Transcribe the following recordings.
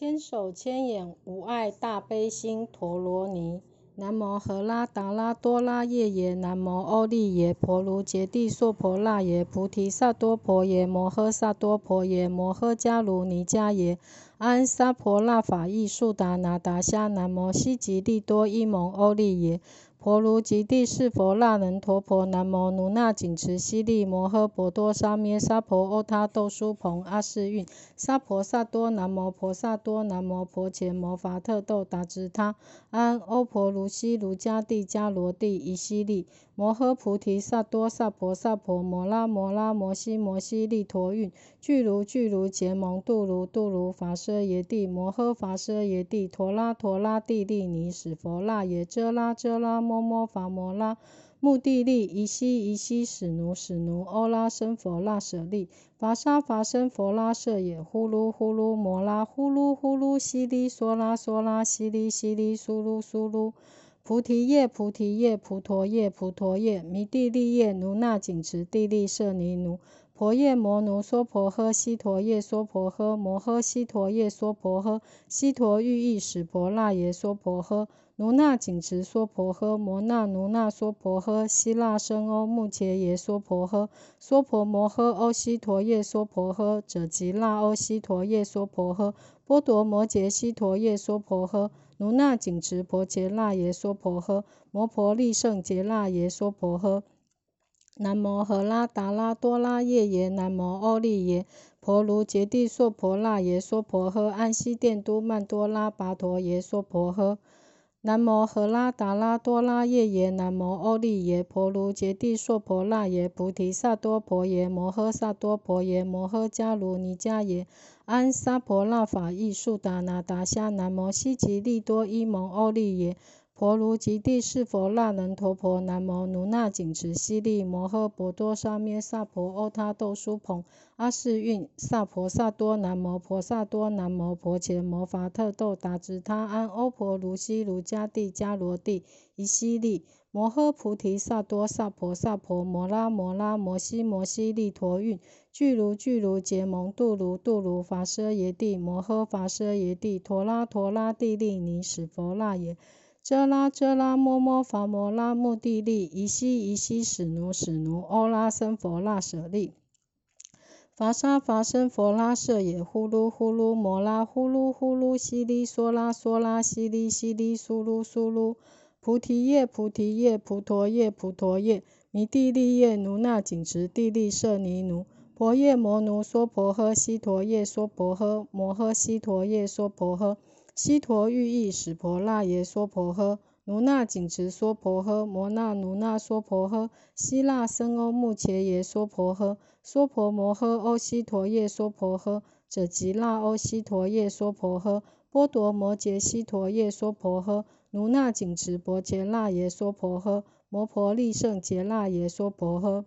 千手千眼无碍大悲心陀罗尼。南无荷拉达拉多拉夜耶，南无欧利耶婆卢羯帝烁婆那耶，菩提萨多婆耶，摩诃萨多婆耶，摩诃迦卢尼迦耶，安沙婆那法义速达那达迦，南无悉吉利多伊蒙欧利耶。婆卢吉帝释佛那能陀婆，南摩那紧持悉利摩诃婆多沙咩沙婆欧他豆苏蓬阿世韵沙婆萨多，南摩婆萨多，南摩婆伽摩伐特豆达支他安欧婆卢悉卢迦帝迦罗帝夷悉利。摩诃菩提萨多萨婆萨婆摩拉摩拉摩悉摩悉利陀韵具卢具卢结蒙度卢度卢伐奢耶帝摩诃伐奢耶帝陀拉陀拉帝利尼使佛那耶遮拉遮拉。摩摩伐摩拉，目的利，夷西夷西，使奴使奴，欧拉僧佛那舍利，伐沙伐僧佛拉舍也，呼噜呼噜摩拉，呼噜呼噜悉利梭拉梭拉，悉利悉利苏噜苏噜，菩提叶菩提叶菩陀叶菩陀叶，弥地利叶奴那紧持地利舍尼奴，婆夜摩奴娑婆诃，悉陀夜娑婆诃，摩诃悉陀夜娑婆诃，悉陀喻意使婆那耶娑婆诃。奴那紧持娑婆诃，摩那奴那娑婆诃，希腊僧欧目伽耶娑婆诃，娑婆摩诃欧悉陀夜娑婆诃，者吉那欧悉陀夜娑婆诃，波陀摩羯悉陀夜娑婆诃，奴那紧持婆伽那耶娑婆诃，摩婆利胜杰那耶娑婆诃。南无荷拉达拉多拉耶耶，南无阿利耶婆卢羯帝娑婆那耶娑婆诃，安悉殿都曼多拉跋陀耶娑婆诃。南无赫拉达拉多拉夜耶，南无欧利耶婆卢羯帝烁婆那耶，菩提萨多婆耶，摩诃萨多婆耶，摩诃迦卢尼迦耶，安沙婆那法义速达那达夏，南摩悉吉利多伊蒙欧利耶。婆卢吉帝释佛那能陀婆，南无努那紧持悉利摩诃婆多沙咩萨婆欧他豆苏蓬阿世韵萨婆萨多，南摩婆萨多，南摩婆伽摩伐特豆达支他安欧婆卢悉卢迦帝迦罗帝夷悉利摩诃菩提萨多萨婆萨婆摩拉摩拉摩悉摩悉利陀韵具卢具卢结蒙度卢度卢伐奢耶帝摩诃伐奢耶帝陀拉陀拉帝利尼使佛那耶。遮拉遮拉摩摩伐摩拉目的利，夷西夷西使奴使奴，欧拉僧佛那舍利，伐沙伐僧佛拉舍也，呼噜呼噜摩拉，呼噜呼噜悉利梭拉梭拉，悉利悉利苏噜苏噜，菩提叶菩提叶菩陀叶菩陀叶，弥地利叶奴那紧持地利舍尼奴，婆夜摩奴娑婆诃，悉陀夜娑婆诃，摩诃悉陀夜娑婆诃。悉陀喻意使婆那耶娑婆诃，奴那紧持娑婆诃，摩那奴那娑婆诃，悉那僧欧目伽耶娑婆诃，娑婆摩诃欧悉陀夜娑婆诃，者吉那欧悉陀夜娑婆诃，波陀摩羯悉陀夜娑婆诃，奴那紧持婆伽那耶娑婆诃，摩婆利胜羯那耶娑婆诃。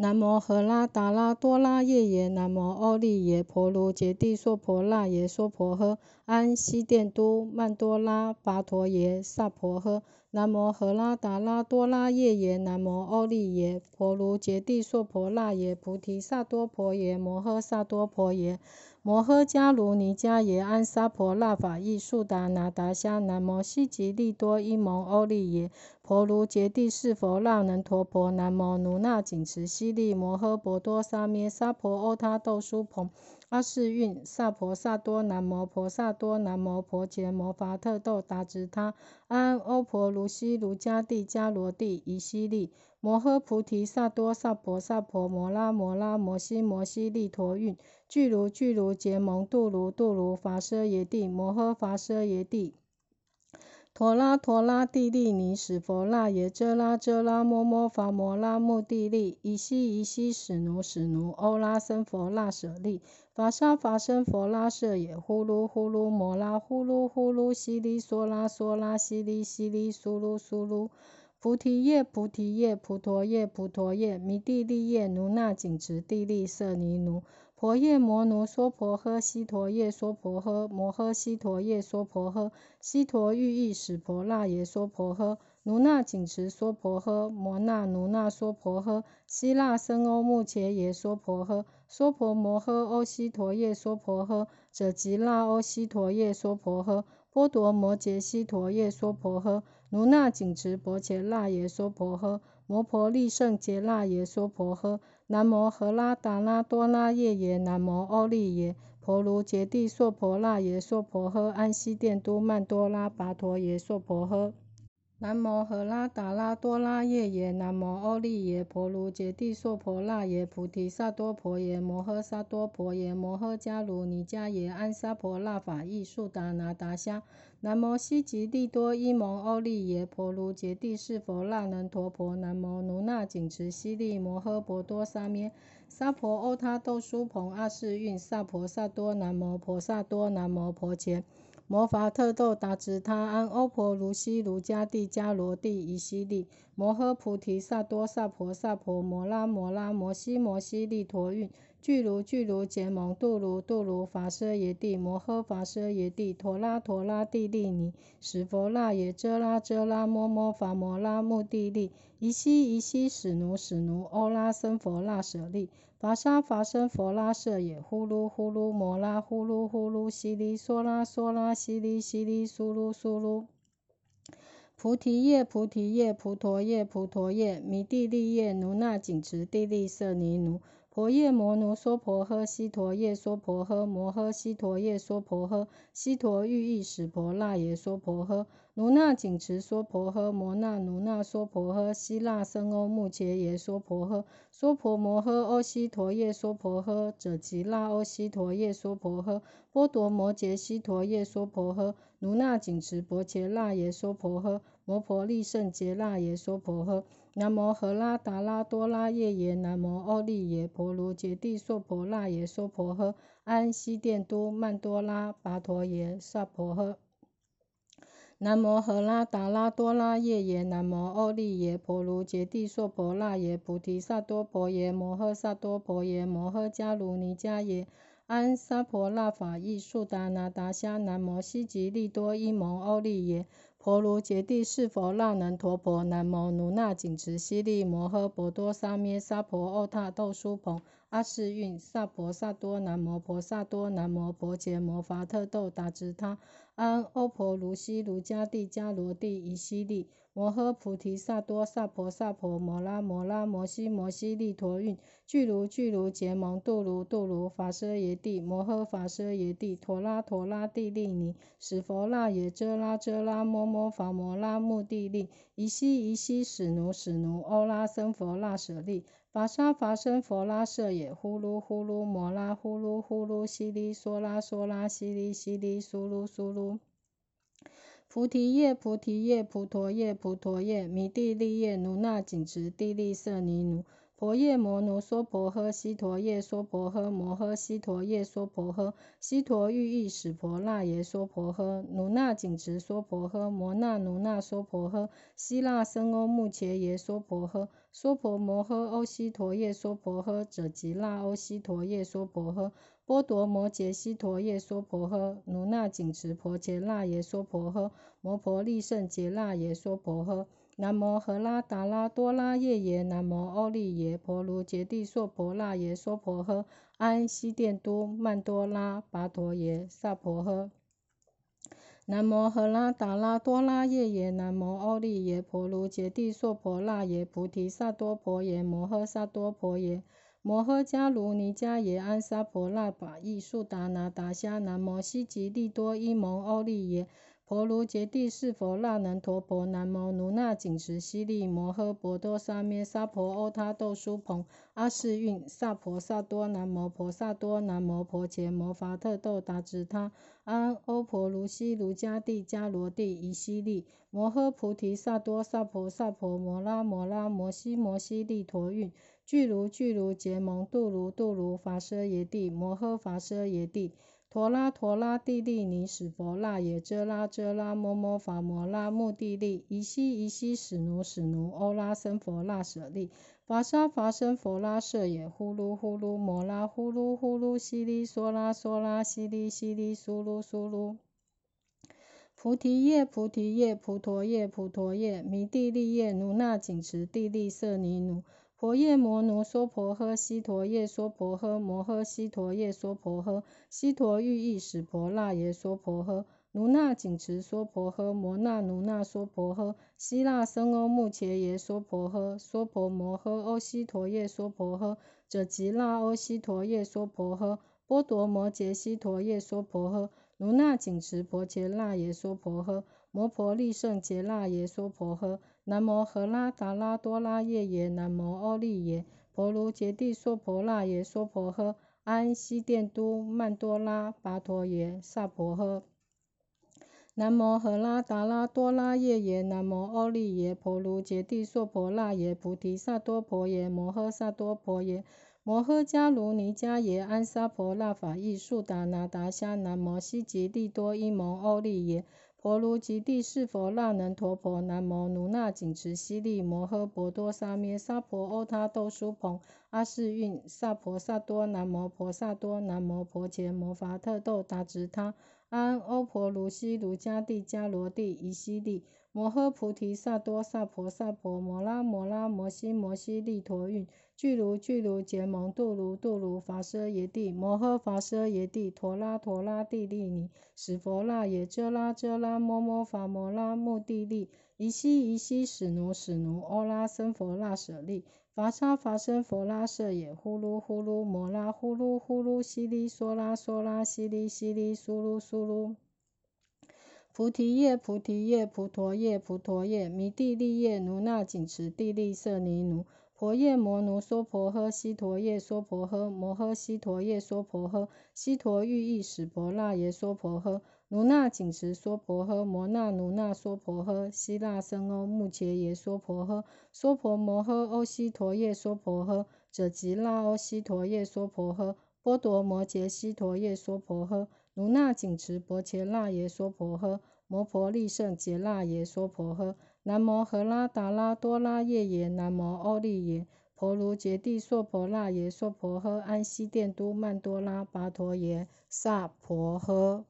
南无荷拉达拉多拉耶耶，南无阿利耶婆卢羯帝烁婆那耶娑婆诃，安悉殿都曼多拉跋陀耶萨婆诃。南无荷拉达拉多拉耶耶，南无阿利耶婆卢羯帝烁婆那耶，菩提萨多婆耶，摩诃萨多婆耶。摩诃迦卢尼迦耶安沙婆那法义速达那达香南摩悉吉利多伊蒙欧利耶婆卢羯帝释佛那能陀婆南摩奴那紧持悉利摩诃婆多沙咩沙婆欧他豆苏朋阿世韵萨婆萨多南摩婆萨多南摩婆伽摩罚特豆达直他阿欧婆卢悉卢迦帝迦罗帝夷悉利摩诃菩提萨多萨婆萨婆摩拉摩拉摩悉摩悉利陀韵具卢具卢羯蒙度卢度卢罚奢耶帝摩诃罚奢耶帝。陀拉陀拉帝利尼使佛那耶遮拉遮拉摩摩伐摩拉目地利夷西夷西使奴使奴欧拉僧佛那舍利伐沙伐僧佛拉舍也呼噜呼噜摩拉呼噜呼噜悉利梭拉梭拉悉利悉利苏噜苏噜。菩提叶菩提叶菩陀叶菩陀叶，弥地利叶奴那紧持地利舍尼奴，婆夜摩奴娑婆诃，悉陀夜娑婆诃，摩诃悉陀夜娑婆诃，悉陀喻意使婆那耶娑婆诃，奴那紧持娑婆诃，摩那奴那娑婆诃，希腊僧欧目伽耶娑婆诃，娑婆摩诃欧悉陀夜娑婆诃，者吉那欧悉陀夜娑婆诃，波陀摩羯悉陀夜娑婆诃，奴那紧持婆伽那耶娑婆诃，摩婆利胜羯那耶娑婆诃，南无何拉达拉多拉夜耶，南无阿利耶，婆卢羯帝烁婆那耶烁婆诃，安息殿都曼多拉跋陀耶烁婆诃。南摩诃拉达拉多拉夜耶，南摩欧利耶，婆卢揭帝娑婆那耶，菩提萨多婆耶，摩诃萨多婆耶，摩诃迦卢尼迦耶，安萨婆那法意速达那达香。南摩悉吉利多伊蒙欧利耶，婆卢揭帝释佛那能陀婆，南摩奴那紧持悉利摩诃婆多沙咩，萨婆欧他豆输蓬阿世韵，萨婆萨多，南摩婆萨多，南摩婆伽。摩伐特豆达直他安欧婆卢西卢迦帝迦罗帝夷西利摩诃菩提萨多萨婆萨婆摩拉摩拉摩西摩西利陀韵俱卢俱卢结蒙度卢度卢伐奢耶帝摩诃伐奢耶帝陀拉陀拉帝利尼史佛那耶遮拉遮拉摩摩伐摩拉目地利夷悉夷悉使奴使奴欧拉僧佛那舍利伐沙伐僧佛拉舍也，呼噜呼噜摩拉呼噜呼噜悉利娑拉娑拉悉利悉利苏噜苏噜。菩提叶菩提叶菩陀叶菩陀叶弥地利叶奴那紧持地利舍尼奴婆夜摩奴娑婆诃悉陀夜娑婆诃摩诃悉陀夜娑婆诃悉陀喻意使婆那耶娑婆诃奴那紧持娑婆诃摩那奴那娑婆诃悉那僧欧目伽耶娑婆诃娑婆摩诃欧悉陀夜娑婆诃者吉那欧悉陀夜娑婆诃波陀摩羯悉陀夜娑婆诃奴那紧持婆伽那耶娑婆诃摩婆利胜羯那耶娑婆诃南摩诃拉达拉多拉夜耶南摩欧利耶婆卢揭帝娑婆那耶娑婆诃安悉殿都曼多拉跋陀耶萨婆诃。南摩诃拉达拉多拉夜耶，南摩欧利耶，婆卢揭帝娑婆那耶，菩提萨多婆耶，摩诃萨多婆耶，摩诃迦卢尼迦耶，安萨婆那法意速达那达香。南摩悉吉利多伊蒙欧利耶，婆卢揭帝是佛那能陀婆，南摩奴那紧持悉利摩诃婆多萨咩，萨婆欧他豆输蓬阿世韵，萨婆萨多，南摩婆萨多，南摩婆伽，摩伐特豆达直他。安欧婆卢悉卢迦帝迦罗帝夷悉利摩诃菩提萨多萨婆萨婆摩拉摩拉摩悉摩悉利陀韵俱卢俱卢结蒙度卢度卢伐奢耶帝摩诃伐奢耶帝陀拉陀拉帝利尼使佛那耶遮拉遮拉摩摩摩伐摩拉目地利夷悉夷悉使奴使奴欧拉僧佛那舍利伐沙伐僧佛拉舍也，呼噜呼噜摩拉呼噜呼噜悉利娑拉娑拉悉利悉利苏噜苏噜。菩提叶菩提叶菩陀叶菩陀叶弥地利叶奴那紧持地利舍尼奴婆夜摩奴娑婆诃悉陀夜娑婆诃摩诃悉陀夜娑婆诃悉陀喻意使婆那耶娑婆诃奴那紧持娑婆诃摩那奴那娑婆诃悉那僧欧目伽耶娑婆诃娑婆摩诃欧悉陀夜娑婆诃者吉那欧悉陀夜娑婆诃波多摩羯悉陀夜娑婆诃奴那紧持婆伽那耶娑婆诃摩婆利胜羯那耶娑婆诃南摩诃拉达拉多拉夜耶南摩欧利耶婆卢揭帝娑婆那耶娑婆诃安悉殿都曼多拉跋陀耶萨婆诃。南摩诃拉达拉多拉夜耶南摩欧利耶婆卢揭帝娑婆那耶菩提萨多婆耶摩诃萨多婆耶。摩诃迦卢尼迦耶安萨婆那法意速达那达香南摩悉吉利多伊蒙欧利耶婆卢揭帝是佛那能陀婆南摩奴那紧持悉利摩诃婆多沙咩萨婆欧他豆输朋阿世韵萨婆萨多南摩婆萨多南摩婆伽摩伐特豆达直他。安欧婆卢悉卢迦帝迦罗帝夷悉利摩诃菩提萨多萨婆萨婆摩拉摩拉摩悉摩悉利陀韵俱卢俱卢结蒙度卢度卢伐奢耶帝摩诃伐奢耶帝陀拉陀拉帝利尼使佛那耶遮拉遮拉摩摩伐摩拉目地利夷悉夷悉使奴使奴欧拉僧佛那舍利伐沙伐僧佛拉舍也，呼噜呼噜摩拉呼噜呼噜悉利娑拉娑拉悉利悉利苏噜苏噜。菩提叶菩提叶菩陀叶菩陀叶弥地利叶奴那紧持地利舍尼奴婆夜摩奴娑婆诃，悉陀夜娑婆诃，摩诃悉陀夜娑婆诃，悉陀喻意识婆那耶娑婆诃，奴那紧持娑婆诃，摩那奴那娑婆诃，悉那僧欧目伽耶娑婆诃，娑婆摩诃欧悉陀夜娑婆诃，者吉那欧悉陀夜娑婆诃，波多摩羯悉陀夜娑婆诃，奴那紧持婆伽那耶娑婆诃，摩婆利胜羯那耶娑婆诃。南无荷拉达拉多拉夜耶，南无欧利耶，婆卢揭帝娑婆那耶娑婆诃，安悉殿都曼多拉巴陀耶萨婆诃。南无荷拉达拉多拉夜耶，南无欧利耶，婆卢揭帝娑婆那耶，菩提萨多婆耶，摩诃萨多婆耶，摩诃迦卢尼迦耶，安萨婆那法意速达那达夏，南无悉吉利多伊蒙欧利耶。婆卢吉帝释佛那能陀婆，南摩奴那紧持悉利摩诃婆多沙咩沙婆欧他豆苏蓬阿世运萨婆萨多，南摩婆萨多，南摩婆伽摩罚特豆达直他安欧婆卢悉卢迦帝迦罗帝夷悉利。摩诃菩提萨多萨婆萨婆摩拉摩拉摩悉摩悉利陀运俱卢俱卢结蒙度卢度卢伐奢耶帝摩诃伐奢耶帝陀拉陀拉帝利尼史佛那耶遮拉遮拉摩摩伐摩拉目地利夷悉夷悉使奴使奴欧拉僧佛那舍利伐沙伐僧佛拉舍也呼噜呼噜摩拉呼噜呼噜悉利梭拉梭拉悉利悉利苏噜苏噜。菩提叶，菩提叶，菩提叶，菩提叶，弥地利叶，奴那紧持地利舍尼奴，婆夜摩奴娑婆诃，悉陀夜娑婆诃，摩诃悉陀夜娑婆诃，悉陀喻意识婆那耶娑婆诃，奴那紧持娑婆诃，摩那奴那娑婆诃，悉那僧欧目伽耶娑婆诃，娑婆摩诃欧悉陀夜娑婆诃，者吉那欧悉陀夜娑婆诃，波陀摩羯悉陀夜娑婆诃。如那紧持薄伽那耶娑婆诃，摩婆利胜羯那耶娑婆诃，南摩诃拉达拉多拉夜耶，南摩阿利耶，婆卢羯帝娑婆那耶娑婆诃，安息殿都曼多拉巴陀耶萨婆诃。